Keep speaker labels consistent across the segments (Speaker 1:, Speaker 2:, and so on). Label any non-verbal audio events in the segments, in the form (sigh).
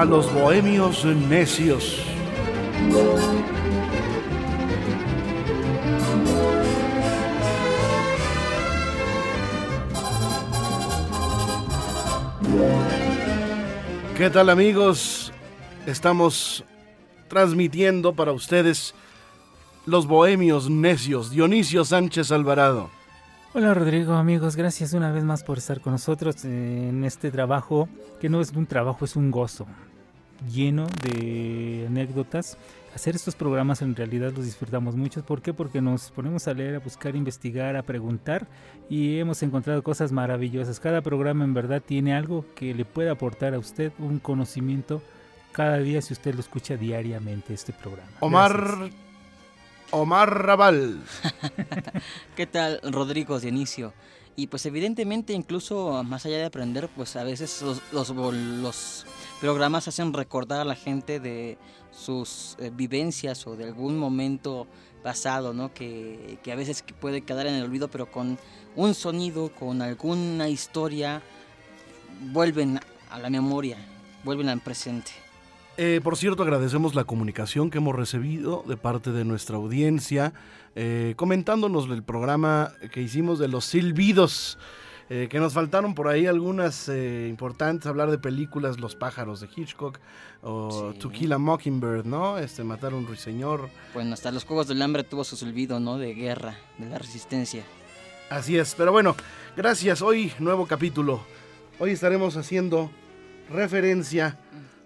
Speaker 1: A los bohemios necios. ¿Qué tal amigos? Estamos transmitiendo para ustedes Los Bohemios Necios, Dionisio Sánchez Alvarado.
Speaker 2: Hola Rodrigo, amigos, gracias una vez más por estar con nosotros en este trabajo, que no es un trabajo, es un gozo, lleno de anécdotas. Hacer estos programas en realidad los disfrutamos mucho. ¿Por qué? Porque nos ponemos a leer, a buscar, a investigar, a preguntar y hemos encontrado cosas maravillosas. Cada programa en verdad tiene algo que le puede aportar a usted un conocimiento cada día si usted lo escucha diariamente este programa.
Speaker 1: Omar Omar Raval. (laughs)
Speaker 3: ¿Qué tal, Rodrigo Dionisio? Y pues evidentemente incluso más allá de aprender, pues a veces los, los, programas hacen recordar a la gente de sus eh, vivencias o de algún momento pasado, ¿no? Que, que, a veces puede quedar en el olvido, pero con un sonido, con alguna historia, vuelven a la memoria, vuelven al presente.
Speaker 1: Eh, por cierto, agradecemos la comunicación que hemos recibido de parte de nuestra audiencia, eh, comentándonos el programa que hicimos de los silbidos. Eh, que nos faltaron por ahí algunas eh, importantes, hablar de películas Los pájaros de Hitchcock o sí. To Kill a Mockingbird, ¿no? Este, Matar a un ruiseñor.
Speaker 3: Bueno, hasta los Juegos del Hambre tuvo su silbido, ¿no? De guerra, de la resistencia.
Speaker 1: Así es, pero bueno, gracias. Hoy nuevo capítulo. Hoy estaremos haciendo referencia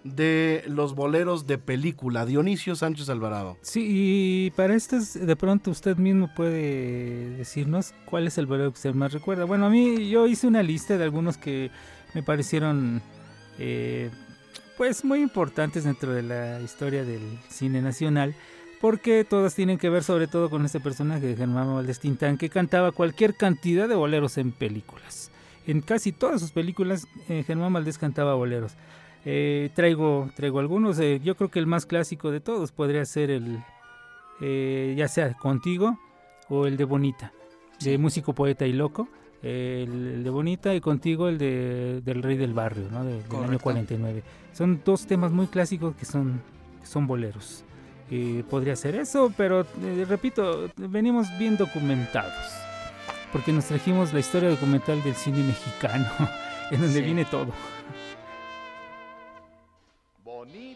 Speaker 1: de los boleros de película, Dionisio Sánchez Alvarado.
Speaker 2: Sí, y para estas, de pronto usted mismo puede decirnos cuál es el bolero que usted más recuerda. Bueno, a mí yo hice una lista de algunos que me parecieron eh, pues muy importantes dentro de la historia del cine nacional. Porque todas tienen que ver sobre todo con este personaje de Germán Valdés Tintán que cantaba cualquier cantidad de boleros en películas. En casi todas sus películas eh, Germán Valdés cantaba boleros. Eh, traigo, traigo algunos. Eh, yo creo que el más clásico de todos podría ser el, eh, ya sea Contigo o el de Bonita, sí. de Músico, Poeta y Loco. El, el, de Bonita y Contigo el de, del Rey del Barrio, ¿no? de, del año 49. Son dos temas muy clásicos que son, que son boleros. podría ser eso, pero repito, venimos bien documentados. Porque nos trajimos la historia documental del cine mexicano, (laughs) en donde sí. viene todo.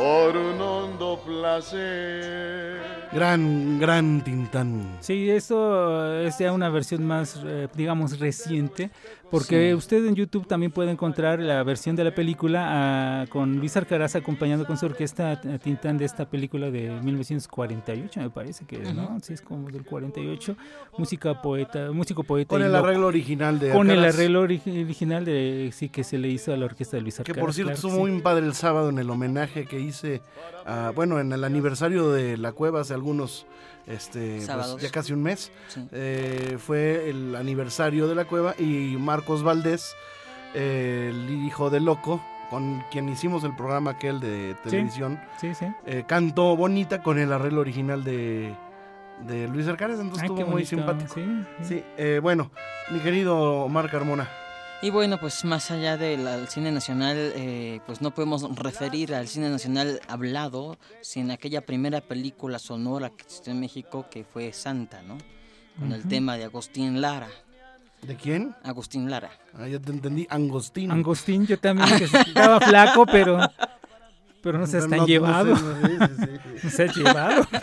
Speaker 4: por un hondo placer.
Speaker 1: Gran, gran Tintán.
Speaker 2: Sí, eso es ya una versión más, eh, digamos, reciente, porque sí. usted en YouTube también puede encontrar la versión de la película uh, con Luis Arcaraz acompañando con su orquesta Tintán de esta película de 1948, me parece que, -huh. ¿no? Sí, es como del 48. Música poeta, músico poeta.
Speaker 1: Con el loco. arreglo original de
Speaker 2: Con Arcaraz. el arreglo ori original de, sí, que se le hizo a la orquesta de Luis Arcaraz.
Speaker 1: Que por cierto
Speaker 2: claro,
Speaker 1: estuvo
Speaker 2: sí.
Speaker 1: muy padre el sábado en el homenaje que hice, uh, bueno, en el aniversario de La Cueva hace algunos este pues, ya casi un mes. Sí. eh, fue el aniversario de la cueva y Marcos Valdés eh, el hijo de loco con quien hicimos el programa aquel de televisión
Speaker 2: sí, sí,
Speaker 1: eh, cantó bonita con el arreglo original de de Luis Arcares entonces Ay, estuvo muy simpático. Sí, eh, bueno mi querido Omar Carmona
Speaker 3: y bueno, pues más allá del cine nacional, eh, pues no podemos referir al cine nacional hablado sin aquella primera película sonora que existió en México que fue Santa, ¿no? Con uh -huh. el tema de Agustín Lara.
Speaker 1: ¿De quién?
Speaker 3: Agustín Lara.
Speaker 1: Ah, yo te entendí, Angostín.
Speaker 2: Angostín, yo también, (laughs) que estaba flaco, pero, pero no seas
Speaker 1: No, no
Speaker 2: llevado.
Speaker 1: sé, no, sí, sí, sí. (laughs)
Speaker 2: No seas llevado. (laughs)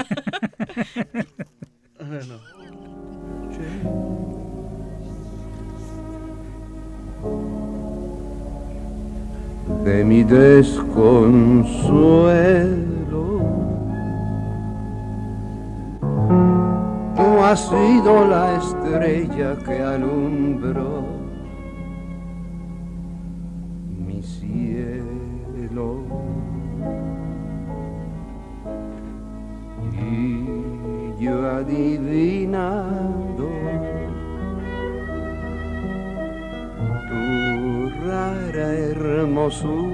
Speaker 1: Bueno.
Speaker 5: De mi desconsuelo. Tú has sido la estrella que alumbró mi cielo. Y yo adivinando hermosura.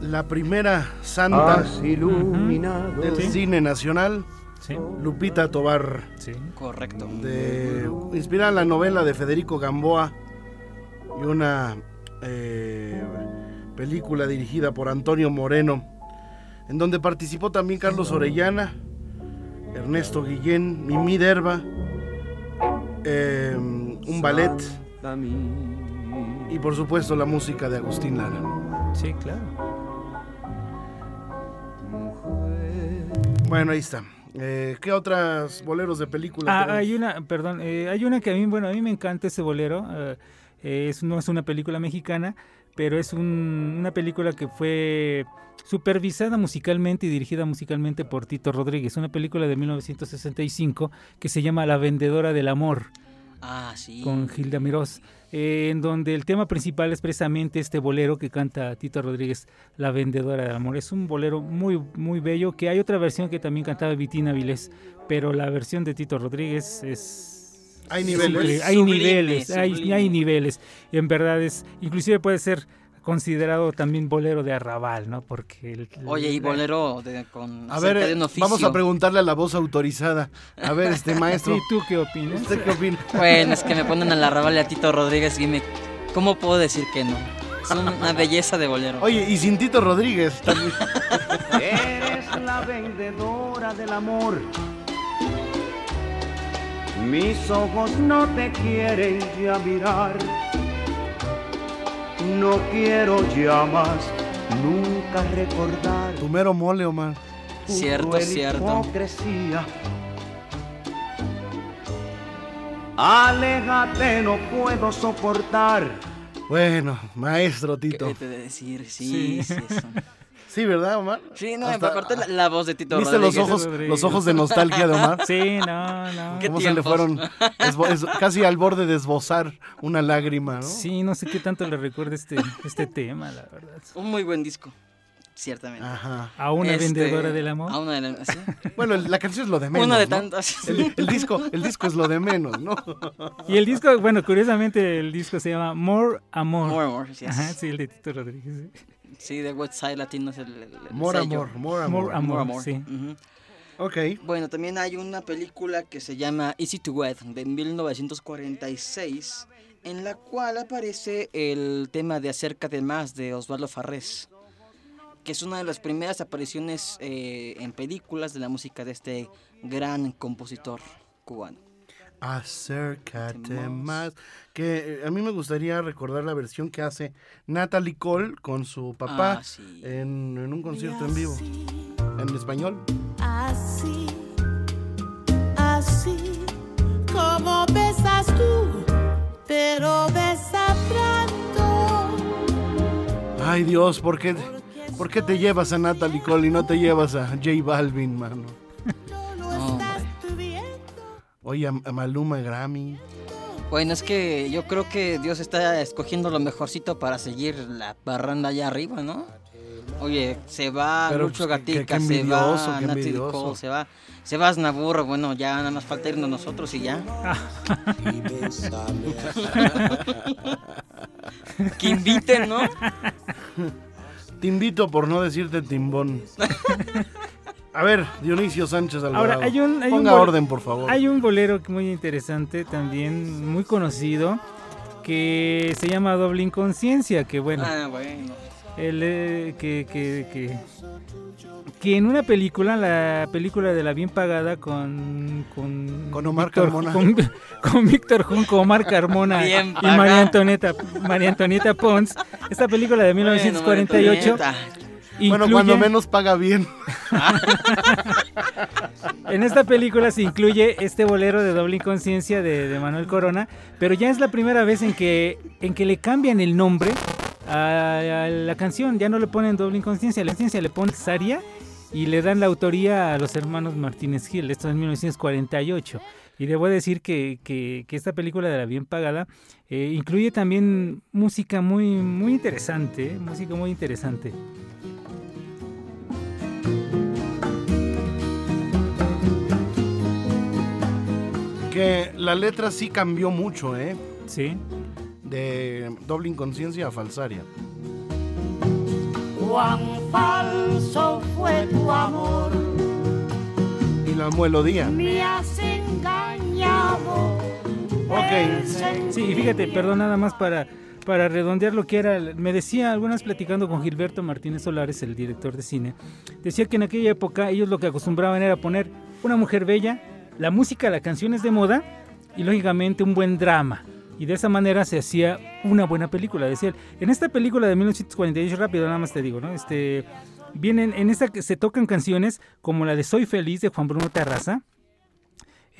Speaker 1: La primera santa
Speaker 5: iluminado
Speaker 1: del cine nacional,
Speaker 2: Sí,
Speaker 1: Lupita Tobar,
Speaker 2: sí.
Speaker 3: Correcto.
Speaker 1: de, inspirada en la novela de Federico Gamboa y una eh, película dirigida por Antonio Moreno, en donde participó también Carlos Orellana, Ernesto Guillén, Mimi Derba, eh, un ballet y por supuesto la música de Agustín Lara.
Speaker 2: Sí, claro.
Speaker 1: Bueno, ahí está. Eh, ¿Qué otras boleros de película?
Speaker 2: Ah, hay una, perdón, eh, hay una que a mí, bueno, a mí me encanta ese bolero. es, no es una película mexicana, pero es un- una película que fue supervisada musicalmente y dirigida musicalmente por Tito Rodríguez. Una película de 1965 que se llama La Vendedora del Amor
Speaker 3: Ah, sí.
Speaker 2: con Gilda Mirós, eh, en donde el tema principal es precisamente este bolero que canta Tito Rodríguez, La Vendedora del Amor. Es un bolero muy, muy bello, que hay otra versión que también cantaba Vitina Vilés, pero la versión de Tito Rodríguez es...
Speaker 1: Hay
Speaker 2: es
Speaker 1: niveles.
Speaker 2: Hay
Speaker 3: Sublime,
Speaker 2: niveles, hay,
Speaker 3: sublime.
Speaker 2: hay niveles. En verdad es, inclusive puede ser considerado también bolero de arrabal, ¿no? Porque... el-
Speaker 3: Oye, y bolero de, con
Speaker 1: A ver,
Speaker 3: de un
Speaker 1: eh,
Speaker 3: oficio.
Speaker 1: vamos a preguntarle a la voz autorizada. A ver, este (laughs) maestro,
Speaker 2: Sí, ¿tú qué opinas?
Speaker 1: ¿usted qué opina?
Speaker 3: Bueno, es que me ponen a la rabal a Tito Rodríguez y me... ¿Cómo puedo decir que no? Es una belleza de bolero.
Speaker 1: Oye, y sin Tito Rodríguez también. (laughs)
Speaker 5: Eres la vendedora del amor. Mis ojos no te quieren ya mirar. No quiero ya más nunca recordar
Speaker 1: Tu mero mole, Omar.
Speaker 3: Cierto,
Speaker 5: cruel
Speaker 3: cierto.
Speaker 5: hipocresía. Aléjate, no puedo soportar.
Speaker 1: Bueno, maestro
Speaker 3: ¿Qué
Speaker 1: Tito.
Speaker 3: te de decir? Sí, sí, eso. (laughs)
Speaker 1: Sí, ¿verdad, Omar?
Speaker 3: Sí, no,
Speaker 1: Hasta-
Speaker 3: aparte la, la voz de Tito
Speaker 1: ¿Viste los
Speaker 3: Rodríguez.
Speaker 1: ojos,
Speaker 2: Rodríguez.
Speaker 1: los ojos de nostalgia de Omar?
Speaker 2: Sí, no, no.
Speaker 3: ¿Qué
Speaker 1: ¿Cómo se le fueron? esbo- es- casi al borde de esbozar una lágrima, ¿no?
Speaker 2: Sí, no sé qué tanto le recuerda este, este tema, la verdad.
Speaker 3: Un muy buen disco, ciertamente.
Speaker 1: Ajá.
Speaker 2: A una
Speaker 3: Este,
Speaker 2: vendedora del amor.
Speaker 3: A una de las... ¿sí?
Speaker 1: Bueno, la canción es lo de menos.
Speaker 3: Una de
Speaker 1: ¿no?
Speaker 3: tantas.
Speaker 1: El, el disco, el disco es lo de menos, ¿no?
Speaker 2: Y el disco, bueno, curiosamente el disco se llama More Amor.
Speaker 3: More, more, yes.
Speaker 2: Ajá, sí, el de Tito Rodríguez. sí.
Speaker 3: Sí, de West Side Latino es el, el- el
Speaker 1: More
Speaker 3: sello.
Speaker 1: amor, more amor.
Speaker 2: More amor,
Speaker 3: More Amor.
Speaker 2: sí.
Speaker 1: Ok.
Speaker 3: Bueno, también hay una película que se llama Easy to Wed de 1946, en la cual aparece el tema de Acerca de Más de Osvaldo Farrés, que es una de las primeras apariciones eh, en películas de la música de este gran compositor cubano.
Speaker 1: Acércate más. Que eh, a mí me gustaría recordar la versión que hace Natalie Cole con su papá
Speaker 3: Ah, sí.
Speaker 1: en, en un concierto en vivo. En español.
Speaker 6: Así, así como besas tú, pero besa pronto.
Speaker 1: Ay Dios, ¿por qué, ¿por qué te llevas a Natalie Cole y no te llevas a J Balvin, mano? Oye, a, a Maluma Grammy.
Speaker 3: Bueno, es que yo creo que Dios está escogiendo lo mejorcito para seguir la barranda allá arriba, ¿no? Oye, se va
Speaker 1: Pero,
Speaker 3: Lucho
Speaker 1: pues,
Speaker 3: Gatica, se va
Speaker 1: envidioso.
Speaker 3: Cole, se va, se va Aznavour, bueno, ya nada más falta irnos nosotros y ya. (laughs) que inviten, ¿no?
Speaker 1: Te invito por no decirte timbón. (laughs) A ver, Dionisio Sánchez Alvarado.
Speaker 2: Ahora, hay un- hay
Speaker 1: Ponga orden, por favor.
Speaker 2: Hay un bolero que muy interesante también, muy conocido, que se llama Doble Inconsciencia, que bueno,
Speaker 3: Ah, bueno.
Speaker 2: el, eh, que, que, que, que en una película, la película de la bien pagada con con,
Speaker 1: Con Omar
Speaker 2: Víctor-
Speaker 1: Carmona.
Speaker 2: con, (laughs) con Víctor Junco, Omar Carmona (laughs)
Speaker 3: Bien
Speaker 2: y. María Antonieta María Antonieta Pons, esta película de 1948
Speaker 3: Bueno,
Speaker 1: Bueno,
Speaker 2: incluye-
Speaker 1: cuando menos paga bien. (laughs)
Speaker 2: En esta película se incluye este bolero de doble inconsciencia de, de Manuel Corona, pero ya es la primera vez en que, en que le cambian el nombre a, a la canción. Ya no le ponen doble inconsciencia, la inconsciencia le ponen Saria y le dan la autoría a los hermanos Martínez Gil. Esto es en 1948. Y debo decir que, que- que esta película de la bien pagada eh, incluye también música muy, muy interesante, ¿eh? música muy interesante.
Speaker 1: La letra sí cambió mucho, ¿eh?
Speaker 2: Sí.
Speaker 1: De doble inconsciencia a falsaria.
Speaker 6: Cuán falso fue tu amor,
Speaker 1: Y la melodía.
Speaker 6: me has engañado.
Speaker 1: Ok.
Speaker 2: Sí, y fíjate, perdón, nada más para, para redondear lo que era. Me decía, algunas platicando con Gilberto Martínez Solares, el director de cine, decía que en aquella época ellos lo que acostumbraban era poner una mujer bella, la música, las canciones de moda y lógicamente un buen drama. Y de esa manera se hacía una buena película. Decía. En esta película de 1948, rápido, nada más te digo, ¿no? Este, vienen, en esta se tocan canciones como la de Soy Feliz de Juan Bruno Terraza.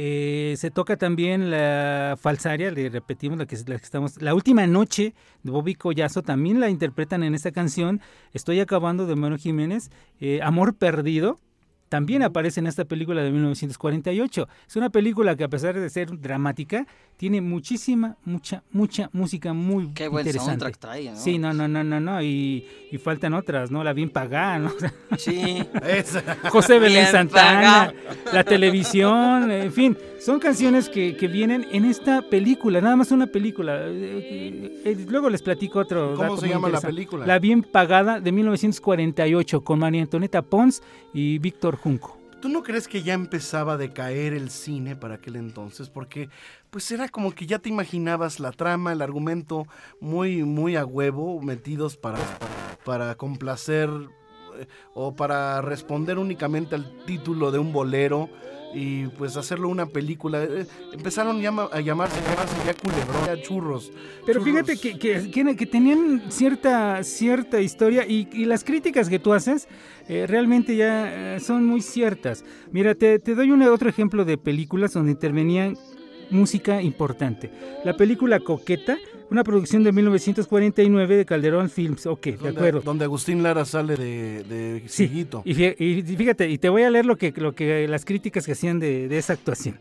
Speaker 2: Eh, se toca también la falsaria, le repetimos la que, la estamos. La última noche de Bobby Collazo también la interpretan en esta canción. Estoy acabando de Manuel Jiménez. Eh, Amor perdido. También aparece en esta película de 1948. Es una película que a pesar de ser dramática, tiene muchísima, mucha, mucha música muy
Speaker 3: Qué buen
Speaker 2: interesante.
Speaker 3: soundtrack trae, ¿no?
Speaker 2: Sí, no, no, no, no, no. Y, y faltan otras, ¿no? La bien pagada, ¿no?
Speaker 3: Sí. (laughs)
Speaker 2: José Belén
Speaker 3: Bien
Speaker 2: Santana, la televisión, en fin, son canciones que, que vienen en esta película, nada más una película. Eh, eh, luego les platico otro.
Speaker 1: ¿Cómo
Speaker 2: dato
Speaker 1: se llama la película?
Speaker 2: La bien pagada de 1948 con María Antonieta Pons y Víctor Junco.
Speaker 1: ¿Tú no crees que ya empezaba a decaer el cine para aquel entonces? Porque pues era como que ya te imaginabas la trama, el argumento muy, muy a huevo, metidos para, para complacer eh, o para responder únicamente al título de un bolero y pues hacerlo una película. Eh, Empezaron a llamarse, llamarse ya culebrón, ya churros.
Speaker 2: Pero
Speaker 1: Churros.
Speaker 2: fíjate que, que- que- que tenían cierta, cierta historia y, y las críticas que tú haces eh, realmente ya eh, son muy ciertas. Mira, te, te doy un otro ejemplo de películas donde intervenían música importante. La película Coqueta, una producción de 1949 de Calderón Films. Ok, de acuerdo.
Speaker 1: donde Agustín Lara sale de, de
Speaker 2: Sí, y, fí- y fíjate, y te voy a leer lo que, lo que las críticas que hacían de, de esa actuación.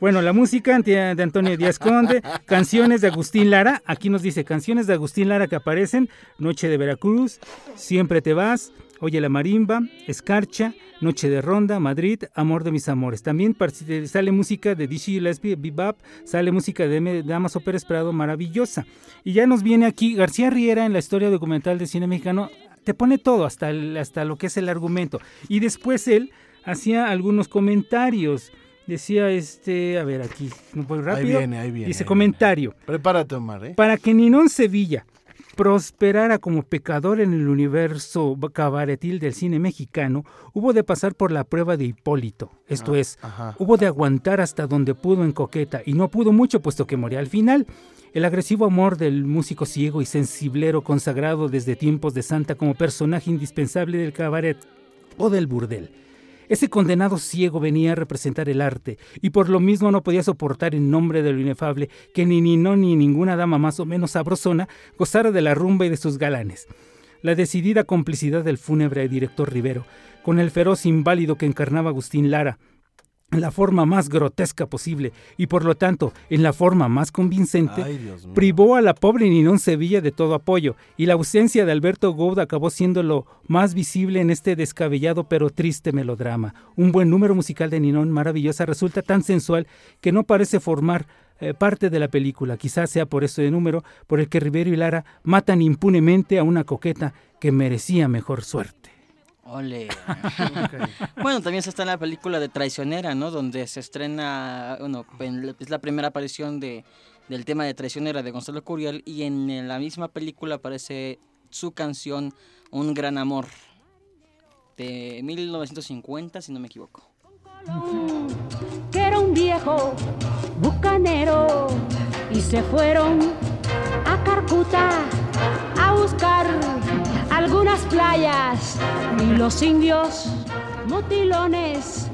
Speaker 2: Bueno, la música de Antonio Díaz Conde, (laughs) canciones de Agustín Lara, aquí nos dice canciones de Agustín Lara que aparecen, Noche de Veracruz, Siempre te vas, Oye la marimba, Escarcha, Noche de Ronda, Madrid, Amor de mis amores. También parci- sale música de Dizzy Gillespie, Bebop, sale música de M- Damaso Pérez Prado, maravillosa. Y ya nos viene aquí García Riera en la historia documental de cine mexicano, te pone todo, hasta, el- hasta lo que es el argumento. Y después él hacía algunos comentarios. Decía este, a ver aquí, no voy rápido.
Speaker 1: viene, ahí viene,
Speaker 2: Dice
Speaker 1: ahí
Speaker 2: comentario.
Speaker 1: Prepárate, Omar, ¿eh?
Speaker 2: Para que Ninón Sevilla prosperara como pecador en el universo cabaretil del cine mexicano, hubo de pasar por la prueba de Hipólito. Esto es,
Speaker 1: Ajá.
Speaker 2: hubo de aguantar hasta donde pudo en coqueta, y no pudo mucho puesto que moría al final. El agresivo amor del músico ciego y sensiblero consagrado desde tiempos de Santa como personaje indispensable del cabaret o del burdel. Ese condenado ciego venía a representar el arte, y por lo mismo no podía soportar en nombre de lo inefable que ni Ninón ni ninguna dama más o menos sabrosona gozara de la rumba y de sus galanes. La decidida complicidad del fúnebre director Rivero, con el feroz inválido que encarnaba Agustín Lara, en la forma más grotesca posible y por lo tanto en la forma más convincente,
Speaker 1: Ay,
Speaker 2: privó a la pobre Ninón Sevilla de todo apoyo, y la ausencia de Alberto Gould acabó siendo lo más visible en este descabellado pero triste melodrama. Un buen número musical de Ninón maravillosa resulta tan sensual que no parece formar eh, parte de la película. Quizás sea por este número por el que Rivero y Lara matan impunemente a una coqueta que merecía mejor suerte.
Speaker 3: Ole. Bueno, también se está en la película de Traicionera, ¿no? Donde se estrena, bueno, en- es la primera aparición de, del tema de Traicionera de Gonzalo Curiel y en la misma película aparece su canción Un gran amor. De 1950, si no me equivoco.
Speaker 7: que era un viejo bucanero y se fueron a Carcuta a buscar algunas playas y los indios motilones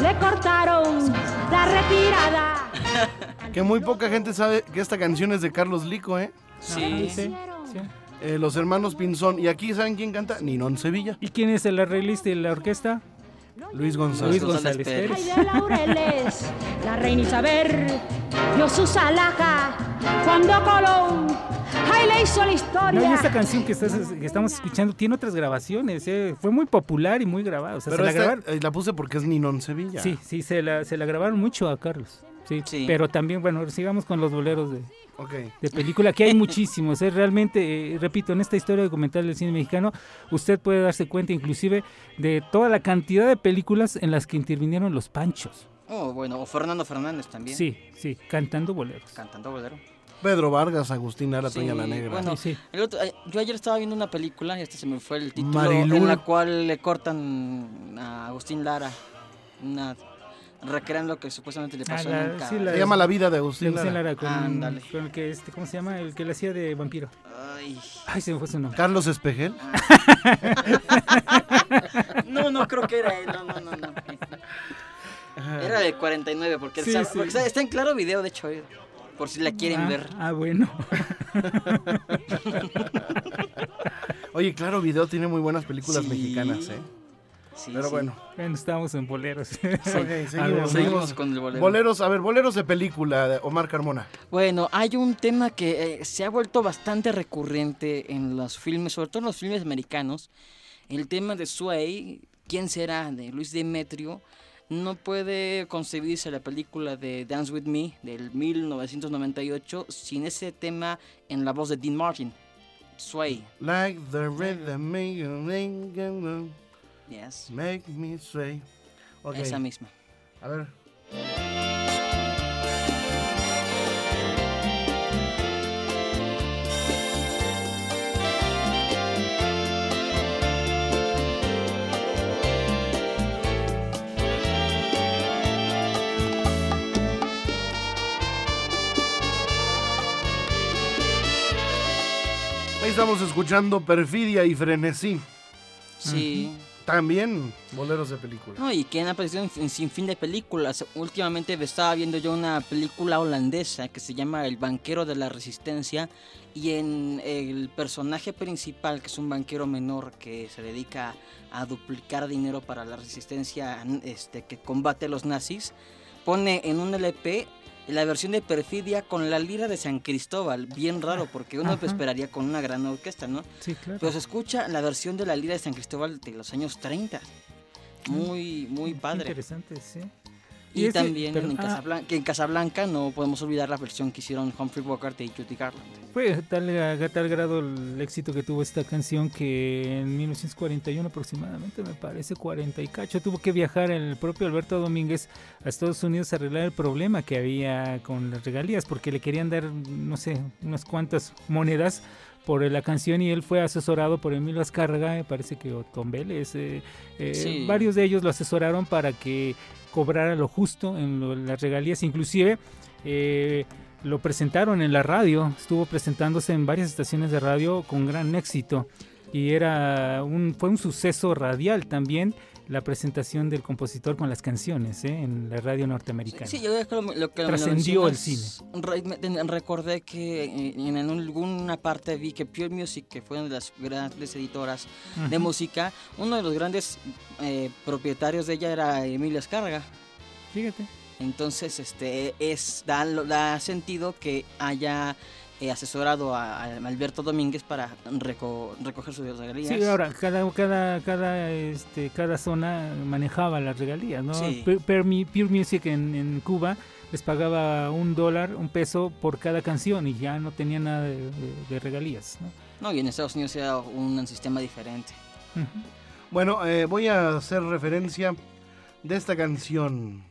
Speaker 7: le cortaron la retirada. (laughs)
Speaker 1: Que muy poca gente sabe que esta canción es de Carlos Lico, ¿eh?
Speaker 3: Sí.
Speaker 2: Sí, sí.
Speaker 1: Eh, los hermanos Pinzón. Y aquí, ¿saben quién canta? Ninón Sevilla.
Speaker 2: ¿Y quién es el arreglista y la orquesta?
Speaker 1: Luis González.
Speaker 2: Luis González
Speaker 3: Pérez.
Speaker 7: Ay,
Speaker 2: Pérez.
Speaker 7: de laureles, la reina Isabel dio su salaja cuando Colón ay, le hizo la
Speaker 2: No, y
Speaker 7: historia.
Speaker 2: esta canción que, estás, que estamos escuchando tiene otras grabaciones. eh, Fue muy popular y muy grabada. O sea,
Speaker 1: Pero
Speaker 2: se la grabaron.
Speaker 1: eh, la puse porque es Ninón Sevilla.
Speaker 2: Sí, sí, se la, se la grabaron mucho a Carlos. Sí,
Speaker 3: Sí.
Speaker 2: Pero también, bueno, sigamos con los boleros de,
Speaker 1: Ok.
Speaker 2: de película, que hay muchísimos. ¿eh? Realmente, eh, repito, en esta historia documental del cine mexicano, usted puede darse cuenta inclusive de toda la cantidad de películas en las que intervinieron los panchos.
Speaker 3: Oh, bueno, o Fernando Fernández también.
Speaker 2: Sí, sí, cantando boleros.
Speaker 3: Cantando bolero.
Speaker 1: Pedro Vargas, Agustín Lara,
Speaker 3: Sí,
Speaker 1: Toña la Negra.
Speaker 3: bueno,
Speaker 2: Sí, sí.
Speaker 3: El otro- yo ayer estaba viendo una película, y este se me fue el título,
Speaker 1: Marilú.
Speaker 3: en la cual le cortan a Agustín Lara, una, recrean lo que supuestamente le
Speaker 2: Ah,
Speaker 3: pasó
Speaker 2: la-
Speaker 3: nunca.
Speaker 2: sí, la-
Speaker 1: Se llama La vida de Agustín Lara.
Speaker 2: Lara con, el que, este, ¿cómo se llama? El que le hacía de vampiro.
Speaker 3: Ay.
Speaker 2: Ay, se me fue su nombre.
Speaker 1: Carlos Espejel. (laughs)
Speaker 3: No, no creo que era él, no, no, no, no. Era de 49, porque,
Speaker 2: Sí,
Speaker 3: está,
Speaker 2: sí.
Speaker 3: porque está, está en claro video, de hecho, eh, por si la quieren
Speaker 2: ah,
Speaker 3: ver.
Speaker 2: Ah, bueno. (laughs)
Speaker 1: Oye, claro, Video tiene muy buenas películas
Speaker 3: Sí.
Speaker 1: mexicanas, ¿eh?
Speaker 3: Sí,
Speaker 1: Pero
Speaker 3: sí.
Speaker 1: bueno.
Speaker 2: bueno, estábamos en boleros.
Speaker 1: Ok, (laughs)
Speaker 2: A ver,
Speaker 1: seguimos,
Speaker 3: Seguimos
Speaker 1: seguimos.
Speaker 3: con el bolero.
Speaker 1: Boleros, a ver, boleros de película de Omar Carmona.
Speaker 3: Bueno, hay un tema que eh, se ha vuelto bastante recurrente en los filmes, sobre todo en los filmes americanos. El tema de Sway, ¿quién será? De Luis Demetrio. No puede concebirse la película de Dance With Me del 1998 sin ese tema en la voz de Dean Martin. Sway.
Speaker 1: Like the rhythm
Speaker 3: Yes.
Speaker 1: make me sway.
Speaker 3: Esa misma.
Speaker 1: a ver. Ahí estamos escuchando Perfidia y Frenesí.
Speaker 3: Sí.
Speaker 1: También boleros de película.
Speaker 3: No, y que han aparecido en, en sin fin de películas. Últimamente estaba viendo yo una película holandesa que se llama El banquero de la resistencia y en el personaje principal, que es un banquero menor que se dedica a duplicar dinero para la resistencia este, que combate a los nazis, pone en un LP la versión de Perfidia con la lira de San Cristóbal. Bien raro, porque uno
Speaker 2: Ajá.
Speaker 3: esperaría con una gran orquesta, ¿no?
Speaker 2: Sí, claro.
Speaker 3: Pero se escucha la versión de la lira de San Cristóbal de los años 30. Muy, muy
Speaker 2: Qué
Speaker 3: padre.
Speaker 2: Interesante, sí.
Speaker 3: Y,
Speaker 2: ese-
Speaker 3: también en,
Speaker 2: ah,
Speaker 3: Casablanca, que en Casablanca no podemos olvidar la versión que hicieron Humphrey Bogart y Judy Garland.
Speaker 2: Fue tal, a tal grado el éxito que tuvo esta canción que en 1941 aproximadamente, me parece 40 y cacho, tuvo que viajar el propio Alberto Domínguez a Estados Unidos a arreglar el problema que había con las regalías, porque le querían dar, no sé, unas cuantas monedas por la canción y él fue asesorado por Emilio Azcárraga, me parece que Vélez, eh, eh,
Speaker 3: Sí.
Speaker 2: varios de ellos lo asesoraron para que cobrara lo justo en lo- las regalías, inclusive eh, lo presentaron en la radio, estuvo presentándose en varias estaciones de radio con gran éxito. Y era un fue un suceso radial también la presentación del compositor con las canciones ¿eh? en la radio norteamericana.
Speaker 3: Sí, yo creo que lo, lo que
Speaker 2: Trascendió el
Speaker 3: mencionas, re- recordé que en, en alguna parte vi que Pure Music, que fue una de las grandes editoras de
Speaker 2: Ujú.
Speaker 3: música, uno de los grandes eh, propietarios de ella era Emilio Escarga.
Speaker 2: Fíjate.
Speaker 3: Entonces, este es da, da sentido que haya eh, asesorado a, a Alberto Domínguez para reco- recoger sus regalías.
Speaker 2: Sí, ahora cada cada cada este cada zona manejaba las regalías, ¿no?
Speaker 3: Sí.
Speaker 2: Pure, Pure Mu- Pure Music en, en Cuba les pagaba un dólar, un peso por cada canción y ya no tenía nada de, de- de regalías, ¿no?
Speaker 3: No, y en Estados Unidos era un sistema diferente.
Speaker 1: Bueno, eh, voy a hacer referencia de esta canción.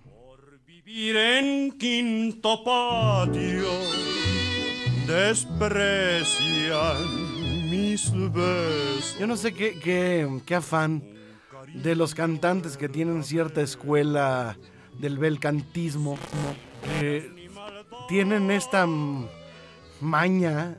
Speaker 8: Vivir en quinto patio desprecian mi
Speaker 4: mis besos.
Speaker 1: Yo no sé qué, qué, qué afán de los cantantes que tienen cierta escuela del belcantismo, tienen esta maña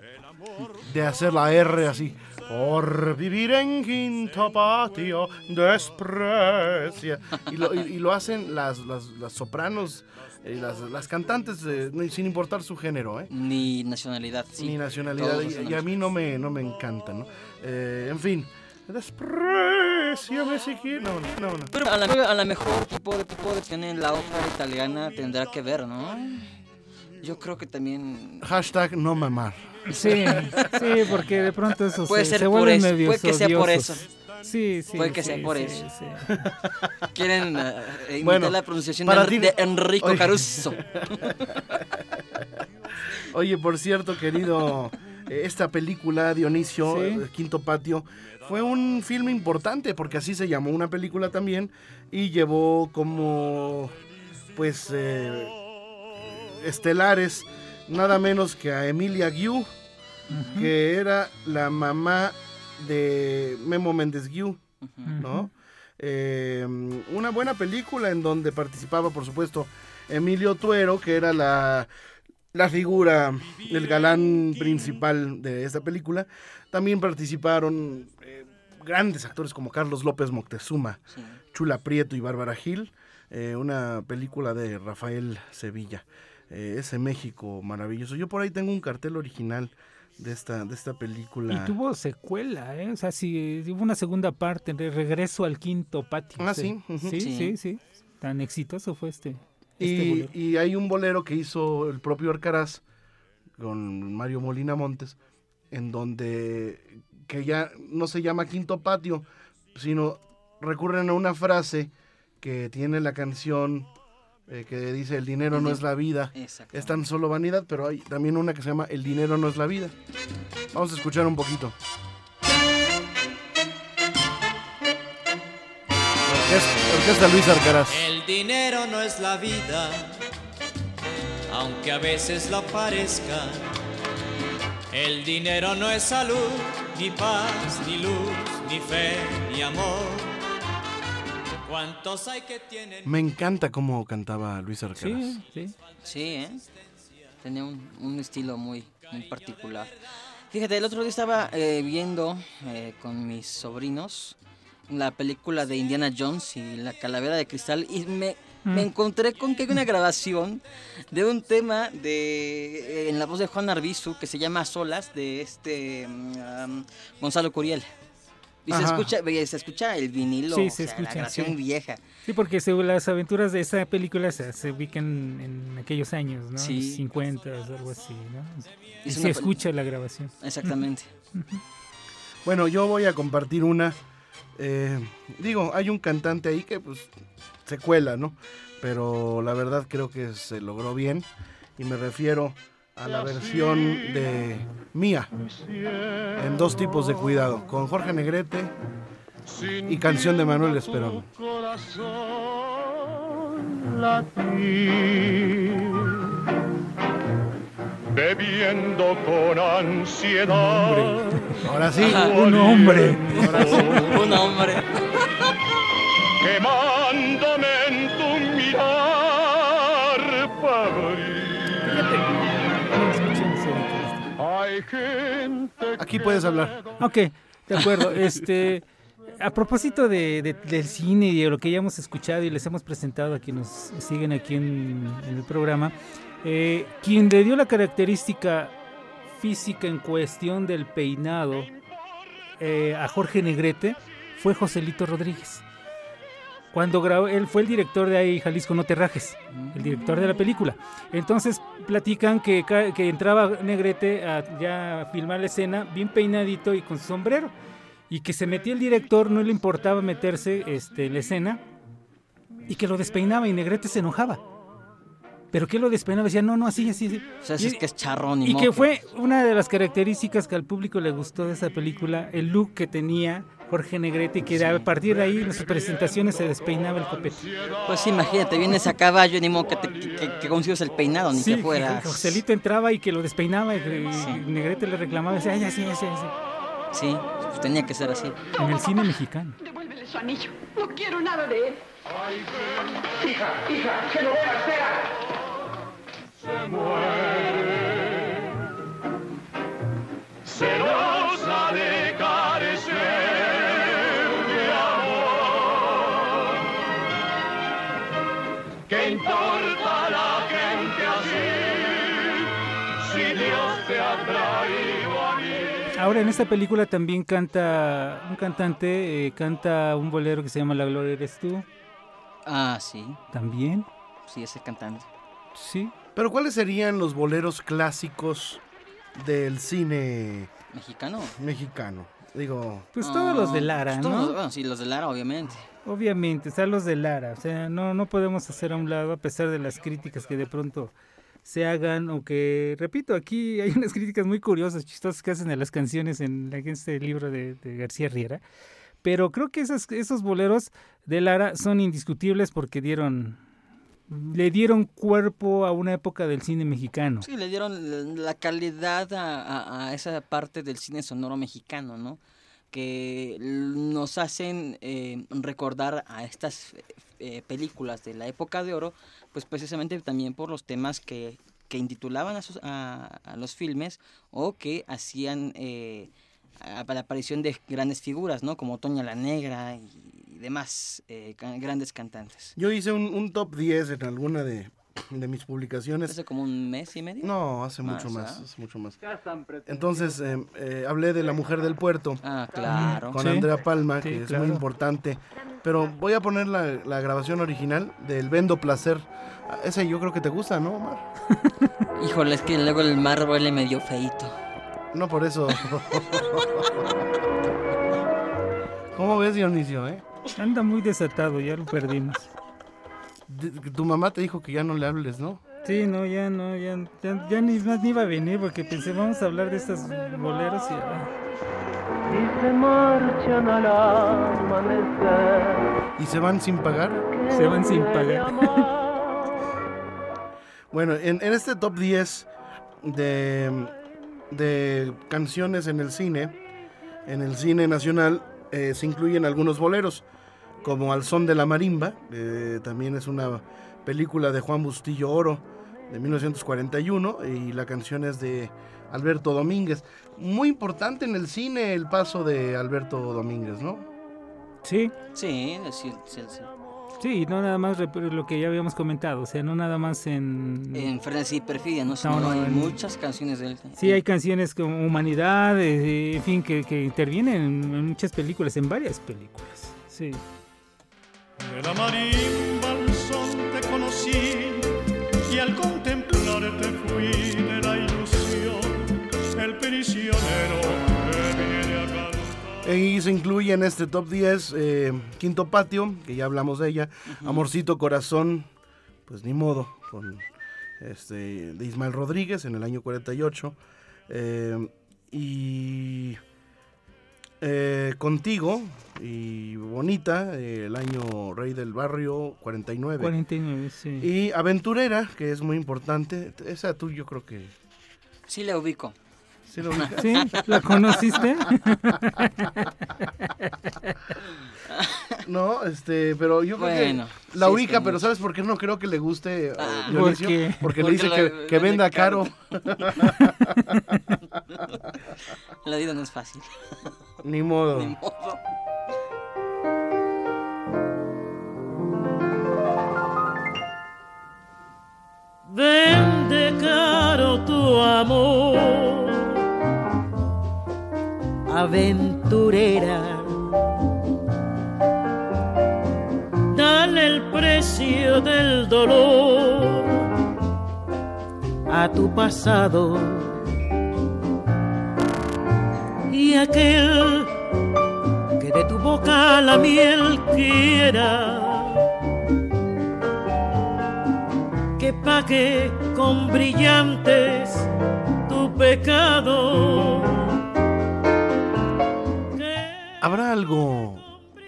Speaker 1: de hacer la R así. Por vivir en quinto patio, desprecia. Y lo, y- y lo hacen las, las, las sopranos, eh, las, las cantantes, eh, sin importar su género, ¿eh?
Speaker 3: Ni nacionalidad, sí.
Speaker 1: ni nacionalidad. Y, a mí no me, no me encanta, ¿no? Eh, en fin. Despreciame si quieres. No, no, no.
Speaker 3: Pero a la mejor tipo de tipo de tiene la ópera italiana tendrá que ver, ¿no? Yo creo que también
Speaker 1: Hashtag no mamar.
Speaker 2: Sí, sí, porque de pronto eso
Speaker 3: Puede
Speaker 2: se,
Speaker 3: ser
Speaker 2: se
Speaker 3: por eso,
Speaker 2: medio
Speaker 3: puede que sea por eso.
Speaker 2: Sí, sí.
Speaker 3: Puede que
Speaker 2: sí,
Speaker 3: sea por
Speaker 2: sí,
Speaker 3: eso.
Speaker 2: sí. (laughs)
Speaker 3: quieren eh, imitar
Speaker 1: Bueno,
Speaker 3: la pronunciación
Speaker 1: para
Speaker 3: de,
Speaker 1: ti-
Speaker 3: de Enrico
Speaker 1: Oye.
Speaker 3: Caruso. (laughs)
Speaker 1: Oye, por cierto, querido, eh, esta película, Dionisio,
Speaker 2: Sí.
Speaker 1: eh, Quinto Patio, fue un filme importante porque así se llamó una película también y llevó como, pues, eh, estelares nada menos que a Emilia Guiú, que era la mamá de Memo Méndez Guiú, ¿no? Eh, una buena película en donde participaba, por supuesto, Emilio Tuero, que era la, la figura, el galán principal de esta película. También participaron eh, grandes actores como Carlos López Moctezuma,
Speaker 3: Sí.
Speaker 1: Chula Prieto y Bárbara Gil. eh, una película de Rafael Sevilla. Eh, ese México maravilloso. Yo por ahí tengo un cartel original de esta, de esta película.
Speaker 2: Y tuvo secuela, ¿eh? O sea, sí, hubo una segunda parte, de regreso al quinto patio.
Speaker 1: Ah, sí,
Speaker 2: sí,
Speaker 3: Sí.
Speaker 2: sí, sí. Tan exitoso fue este. este
Speaker 1: Y,
Speaker 2: bolero.
Speaker 1: y hay un bolero que hizo el propio Arcaraz con Mario Molina Montes, en donde que ya no se llama Quinto Patio, sino recurren a una frase que tiene la canción eh, que dice el dinero no es la vida, es tan solo vanidad, pero hay también una que se llama El dinero no es la vida. Vamos a escuchar un poquito. Orquesta, Orquesta Luis Arcaraz.
Speaker 9: El dinero no es la vida, aunque a veces lo parezca. El dinero no es salud, ni paz, ni luz, ni fe, ni amor. ¿Cuántos hay que tienen?
Speaker 1: Me encanta cómo cantaba Luis Arcaraz.
Speaker 2: Sí, sí.
Speaker 3: Sí, ¿eh? Tenía un, un estilo muy, muy particular. Fíjate, el otro día estaba eh, viendo eh, con mis sobrinos la película de Indiana Jones y la calavera de cristal y me, me encontré con que hay una grabación de un tema de en la voz de Juan Arbizu que se llama Solas de este mm, Gonzalo Curiel. Y se escucha, se escucha el vinilo,
Speaker 2: Sí,
Speaker 3: o
Speaker 2: se
Speaker 3: sea,
Speaker 2: escucha,
Speaker 3: la grabación
Speaker 2: sí.
Speaker 3: vieja.
Speaker 2: Sí, porque las aventuras de esa película se, se ubican en aquellos años, ¿no?
Speaker 3: Sí.
Speaker 2: Los 50 o algo así, ¿no? Y
Speaker 3: Es
Speaker 2: se escucha la grabación.
Speaker 3: Exactamente.
Speaker 1: Bueno, yo voy a compartir una. eh, digo, hay un cantante ahí que pues se cuela, ¿no? Pero la verdad creo que se logró bien. Y me refiero a la versión de Mía. En dos tipos de cuidado. Con Jorge Negrete y canción de Manuel Esperón.
Speaker 4: bebiendo con ansiedad.
Speaker 1: Ahora sí.
Speaker 2: Un hombre.
Speaker 3: Un hombre.
Speaker 4: Quemándome en tu mirar,
Speaker 1: Aquí puedes hablar.
Speaker 2: Ok, de acuerdo. (laughs) Este, a propósito de, de- del cine y de lo que ya hemos escuchado y les hemos presentado a quienes nos siguen aquí en, en el programa, eh, quien le dio la característica física en cuestión del peinado eh, a Jorge Negrete fue Joselito Rodríguez. Cuando grabó, él fue el director de ahí Jalisco No Te Rajes, el director de la película. Entonces platican que, que entraba Negrete a ya filmar la escena bien peinadito y con su sombrero. Y que se metía el director, no le importaba meterse este, en la escena y que lo despeinaba y Negrete se enojaba. Pero que lo despeinaba decía, no, no, así, así, así.
Speaker 3: O sea,
Speaker 2: Y-
Speaker 3: es que es charrón y,
Speaker 2: y que fue una de las características que al público le gustó de esa película, el look que tenía Jorge Negrete y que a partir de ahí en sus presentaciones se despeinaba el copete.
Speaker 3: Pues imagínate, vienes a caballo, ni modo que, te, que, que consigues el peinado, ni
Speaker 2: Sí,
Speaker 3: que fuera.
Speaker 2: que Joselito entraba y que lo despeinaba y, y
Speaker 3: Sí.
Speaker 2: Negrete le reclamaba y decía, "Ay, ya sí, ya sí, ya sí".
Speaker 3: Sí, pues tenía que ser así.
Speaker 2: En el cine mexicano.
Speaker 6: Devuélvele su anillo. No quiero nada de él.
Speaker 4: Hija, hija, que no espera. Se muere.
Speaker 2: Esta película también canta un cantante, eh, canta un bolero que se llama La Gloria eres tú.
Speaker 3: Ah, sí.
Speaker 2: También.
Speaker 3: Sí, ese cantante.
Speaker 2: Sí.
Speaker 1: Pero ¿cuáles serían los boleros clásicos del cine
Speaker 3: ¿Mexicano?
Speaker 1: mexicano? Digo,
Speaker 2: Pues todos los de
Speaker 3: Ah,
Speaker 2: Lara,
Speaker 3: pues todos
Speaker 2: ¿no?
Speaker 3: los- bueno, sí, los de Lara, obviamente.
Speaker 2: Obviamente, están los de Lara. O sea, no, no podemos hacer a un lado, a pesar de las críticas que de pronto se hagan, o que, repito, aquí hay (laughs) unas críticas muy curiosas, chistosas que hacen a las canciones en este libro de, de García Riera. Pero creo que esos, esos boleros de Lara son indiscutibles porque dieron le dieron cuerpo a una época del cine mexicano.
Speaker 3: Sí, le dieron la calidad a, a- a esa parte del cine sonoro mexicano, ¿no? Que nos hacen eh, recordar a estas eh, películas de la época de oro, pues precisamente también por los temas que, que intitulaban a, sus- a- los filmes o que hacían eh, la aparición de grandes figuras, ¿no? Como Toña la Negra y, demás eh, grandes cantantes.
Speaker 1: yo hice un, un top 10 en alguna de, de mis publicaciones.
Speaker 3: Hace como un mes y medio.
Speaker 1: No, hace
Speaker 3: Más,
Speaker 1: mucho más,
Speaker 3: ¿ah?
Speaker 1: hace mucho más. Entonces, eh, eh, hablé de La Mujer del Puerto.
Speaker 3: Ah, claro.
Speaker 1: Con
Speaker 2: Sí.
Speaker 1: Andrea Palma,
Speaker 2: Sí,
Speaker 1: que es
Speaker 2: claro.
Speaker 1: muy importante. Pero voy a poner la, la grabación original del Vendo Placer. Ese yo creo que te gusta, ¿no, Omar? (laughs)
Speaker 3: Híjole, es que luego el mar huele medio feito.
Speaker 1: No por eso. (laughs) ¿Cómo ves, Dionisio, eh?
Speaker 2: Anda muy desatado, ya lo perdimos.
Speaker 1: De- Tu mamá te dijo que ya no le hables, ¿no?
Speaker 2: Sí, no, ya no, ya, ya, ya ni más ni iba a venir porque pensé, vamos a hablar de estos boleros y... ah,
Speaker 10: y se marchan al amanecer.
Speaker 1: ¿Y se van sin pagar?
Speaker 2: se van sin pagar. (laughs)
Speaker 1: Bueno, en, en este top 10 de, de canciones en el cine, en el cine nacional, eh, se incluyen algunos boleros, como Al son de la marimba, eh, también es una película de Juan Bustillo Oro de 1941 y la canción es de Alberto Domínguez. Muy importante en el cine el paso de Alberto Domínguez, ¿no?
Speaker 2: Sí,
Speaker 3: Sí, sí, sí, sí.
Speaker 2: sí, no nada más lo que ya habíamos comentado, o sea, no nada más en...
Speaker 3: En Frenesí y Perfidia, ¿no? Sino
Speaker 2: No, no,
Speaker 3: hay
Speaker 2: en-
Speaker 3: muchas canciones de él.
Speaker 2: Sí, hay canciones como Humanidad, eh, en fin, que, que intervienen en, en muchas películas, en varias películas. Sí.
Speaker 8: De la marimba al son te conocí y al contemplarte fui de la ilusión, el prisionero que viene a cantar.
Speaker 1: Y se incluye en este top 10 eh, Quinto Patio, que ya hablamos de ella, Amorcito Corazón, pues ni modo, con este, de Ismael Rodríguez en el año 48, eh, y eh, Contigo y Bonita, eh, el año Rey del Barrio 49.
Speaker 2: 49, sí.
Speaker 1: Y Aventurera, que es muy importante, esa tú yo creo que...
Speaker 3: Sí la ubico.
Speaker 1: ¿Sí lo ubicas? (laughs)
Speaker 2: ¿Sí? ¿La conociste?
Speaker 1: No, este, pero yo creo
Speaker 3: Bueno,
Speaker 1: que la
Speaker 3: sí,
Speaker 1: ubica, pero
Speaker 3: mucho.
Speaker 1: ¿sabes por qué no creo que le guste eh,
Speaker 3: Ah,
Speaker 1: Dionisio?
Speaker 2: ¿por qué?
Speaker 1: Porque, le
Speaker 3: Porque
Speaker 1: dice
Speaker 3: la-
Speaker 1: que, que
Speaker 3: vende
Speaker 1: venda caro. (laughs)
Speaker 3: La vida no es fácil. (laughs)
Speaker 1: Ni modo.
Speaker 3: Ni modo.
Speaker 10: Vende caro tu amor, aventurera. Dale el precio del dolor a tu pasado y aquel que de tu boca la miel quiera. que pague con brillantes tu pecado.
Speaker 1: ¿Habrá algo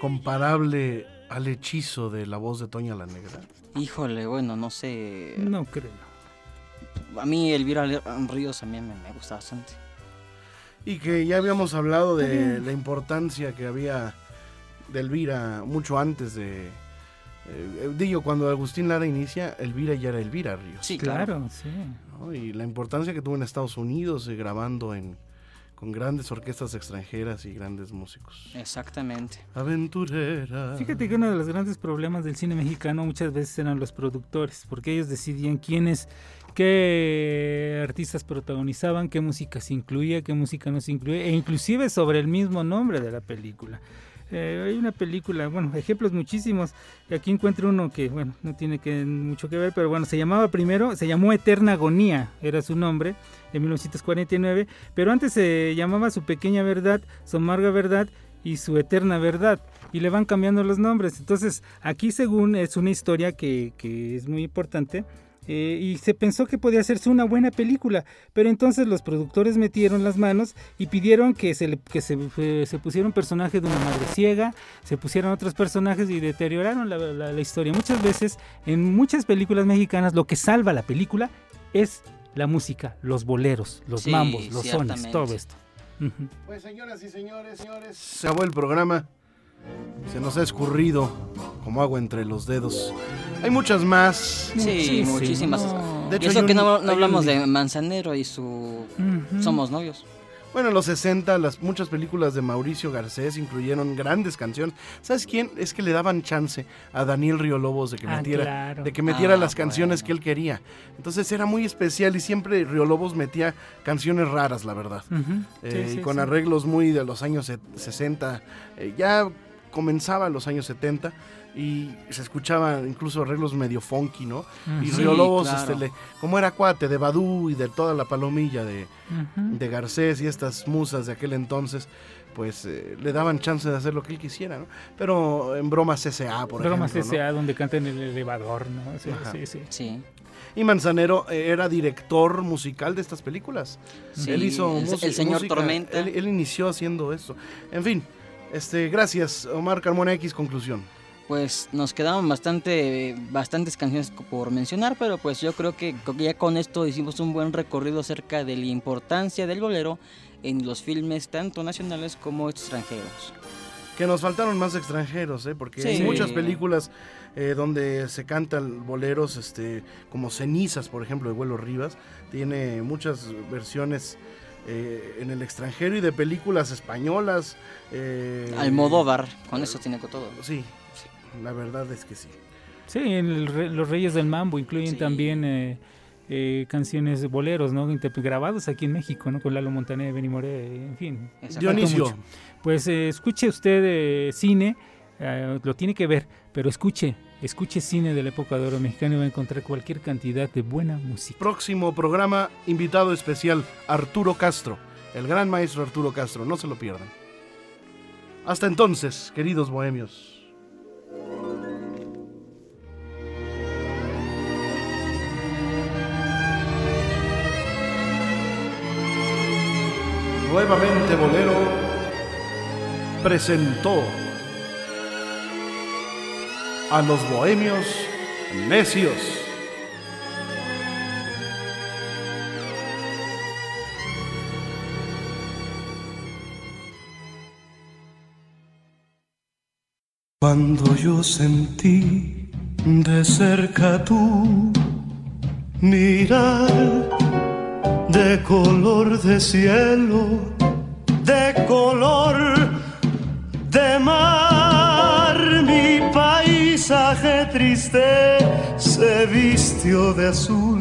Speaker 1: comparable al hechizo de la voz de Toña la Negra?
Speaker 3: Híjole, bueno, no sé.
Speaker 2: No creo.
Speaker 3: A mí Elvira Ríos también me, me gusta bastante.
Speaker 1: Y que ya habíamos hablado de la importancia que había de Elvira mucho antes de... eh, digo, cuando Agustín Lara inicia, Elvira ya era Elvira Ríos.
Speaker 3: Sí,
Speaker 2: Claro, sí.
Speaker 1: ¿no? Y la importancia que tuvo en Estados Unidos eh, grabando en, con grandes orquestas extranjeras y grandes músicos.
Speaker 3: Exactamente.
Speaker 1: Aventurera.
Speaker 2: Fíjate que uno de los grandes problemas del cine mexicano muchas veces eran los productores, porque ellos decidían quiénes, qué artistas protagonizaban, qué música se incluía, qué música no se incluía, e inclusive sobre el mismo nombre de la película. Eh, hay una película, bueno, ejemplos muchísimos. Aquí encuentro uno que, bueno, no tiene que, mucho que ver, pero bueno, se llamaba primero, se llamó Eterna Agonía, era su nombre, de 1949, pero antes se llamaba Su Pequeña Verdad, Su Amarga Verdad y Su Eterna Verdad. Y le van cambiando los nombres. Entonces, aquí según es una historia que, que es muy importante. Eh, y se pensó que podía hacerse una buena película, pero entonces los productores metieron las manos y pidieron que se, le- que se, eh, se pusiera un personaje de una madre ciega, se pusieran otros personajes y deterioraron la, la- la historia. Muchas veces, en muchas películas mexicanas, lo que salva la película es la música, los boleros, los
Speaker 3: Sí,
Speaker 2: mambos, los sones, todo esto.
Speaker 1: Pues señoras y señores, señores, se acabó el programa. Se nos ha escurrido como agua entre los dedos. Hay muchas más.
Speaker 3: Sí, muchísimas.
Speaker 1: De
Speaker 3: y
Speaker 1: hecho,
Speaker 3: eso que
Speaker 1: un-
Speaker 3: no, hablamos
Speaker 1: un-
Speaker 3: de Manzanero y su. Somos novios.
Speaker 1: Bueno, en los 60 las muchas películas de Mauricio Garcés incluyeron grandes canciones. ¿Sabes quién? Es que le daban chance a Daniel Riolobos de que
Speaker 2: Ah,
Speaker 1: metiera,
Speaker 2: claro.
Speaker 1: de que metiera
Speaker 3: Ah,
Speaker 1: las canciones que él quería. Entonces era muy especial y siempre Riolobos metía canciones raras, la verdad. Eh,
Speaker 2: Sí,
Speaker 1: y con
Speaker 2: sí.
Speaker 1: arreglos muy de los años se- 60. eh, ya comenzaba los años 70 y se escuchaban incluso arreglos medio funky, ¿no? Y
Speaker 3: Sí,
Speaker 1: Riolobos,
Speaker 3: claro.
Speaker 1: este, le- como era cuate de Badú y de toda la palomilla de, de Garcés y estas musas de aquel entonces, pues eh, le daban chance de hacer lo que él quisiera, ¿no? Pero en bromas S.A., por
Speaker 2: Bromas
Speaker 1: ejemplo. ¿no?
Speaker 2: S.A. donde canta en el elevador, ¿no? Sí,
Speaker 1: Ajá.
Speaker 2: sí, sí.
Speaker 3: Sí.
Speaker 1: Y Manzanero eh, era director musical de estas películas.
Speaker 3: Sí,
Speaker 1: él hizo
Speaker 3: el-
Speaker 1: música-
Speaker 3: el señor
Speaker 1: música,
Speaker 3: Tormenta.
Speaker 1: Él, él inició haciendo esto. En fin, este, gracias, Omar Carmona X, conclusión.
Speaker 3: Pues nos quedaban bastante, bastantes canciones por mencionar, pero pues yo creo que ya con esto hicimos un buen recorrido acerca de la importancia del bolero en los filmes tanto nacionales como extranjeros.
Speaker 1: Que nos faltaron más extranjeros, ¿eh? porque hay muchas películas eh, donde se cantan boleros, este, como Cenizas, por ejemplo, de Vuelo Rivas. Tiene muchas versiones eh, en el extranjero y de películas españolas. eh,
Speaker 3: Almodóvar, con eso tiene todo.
Speaker 1: Sí, la verdad es que sí.
Speaker 2: Sí, el los Reyes del Mambo incluyen
Speaker 3: Sí.
Speaker 2: también eh, eh, canciones boleros, ¿no? Grabados aquí en México, ¿no? Con Lalo Montaner, Benny Moré, en fin.
Speaker 1: Dionisio.
Speaker 2: mucho. Pues eh, escuche usted eh, cine, eh, lo tiene que ver, pero escuche, escuche cine de la época de oro mexicano y va a encontrar cualquier cantidad de buena música.
Speaker 1: Próximo programa, invitado especial, Arturo Castro, el gran maestro Arturo Castro, no se lo pierdan. Hasta entonces, queridos bohemios. Nuevamente Bolero presentó a los bohemios necios.
Speaker 10: Cuando yo sentí de cerca tu mirar de color de cielo, de color de mar, mi paisaje triste se vistió de azul.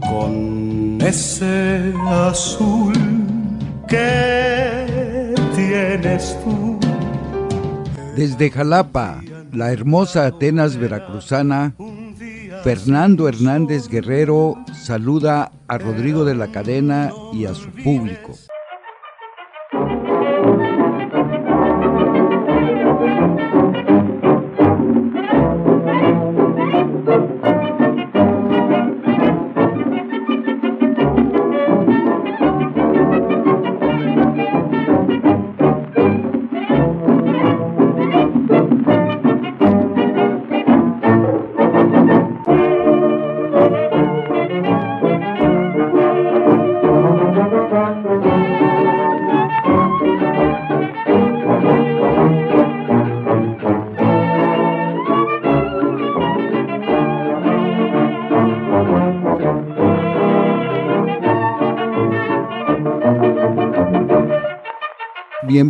Speaker 10: Con ese azul que tienes tú.
Speaker 11: Desde Jalapa, la hermosa Atenas veracruzana, Fernando Hernández Guerrero saluda a Rodrigo de la Cadena y a su público.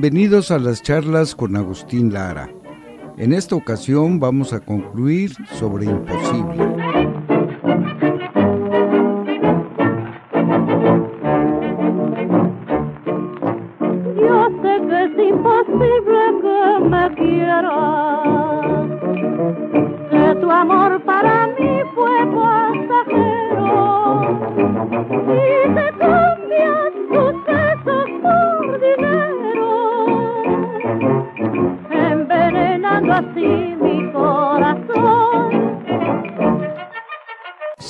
Speaker 11: Bienvenidos a las charlas con Agustín Lara. En esta ocasión vamos a concluir sobre imposible.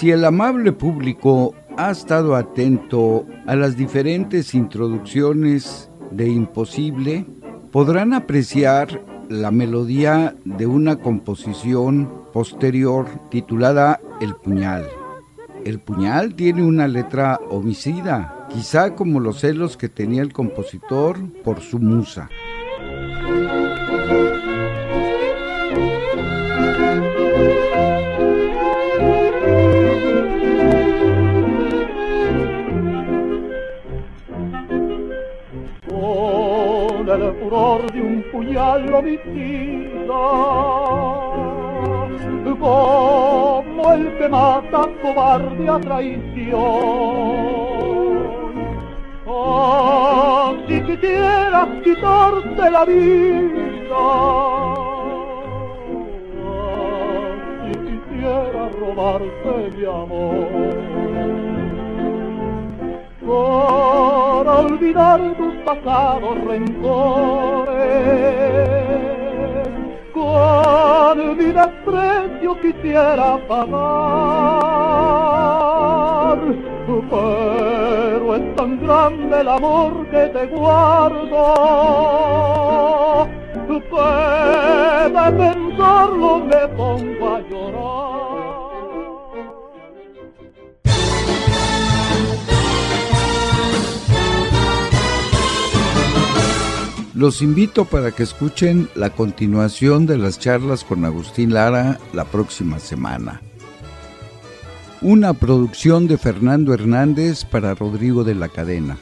Speaker 11: Si el amable público ha estado atento a las diferentes introducciones de Imposible, podrán apreciar la melodía de una composición posterior titulada El Puñal. El Puñal tiene una letra homicida, quizá como los celos que tenía el compositor por su musa.
Speaker 4: Puñal homicida, como el que mata cobarde a traición. Así quisieras quitarte la vida, así quisiera robarte mi amor para olvidar tus pasados rencores. Con mi desprecio quisiera pagar, pero es tan grande el amor que te guardo, que de pensarlo me pongo a llorar.
Speaker 11: Los invito para que escuchen la continuación de las charlas con Agustín Lara la próxima semana. Una producción de Fernando Hernández para Rodrigo de la Cadena.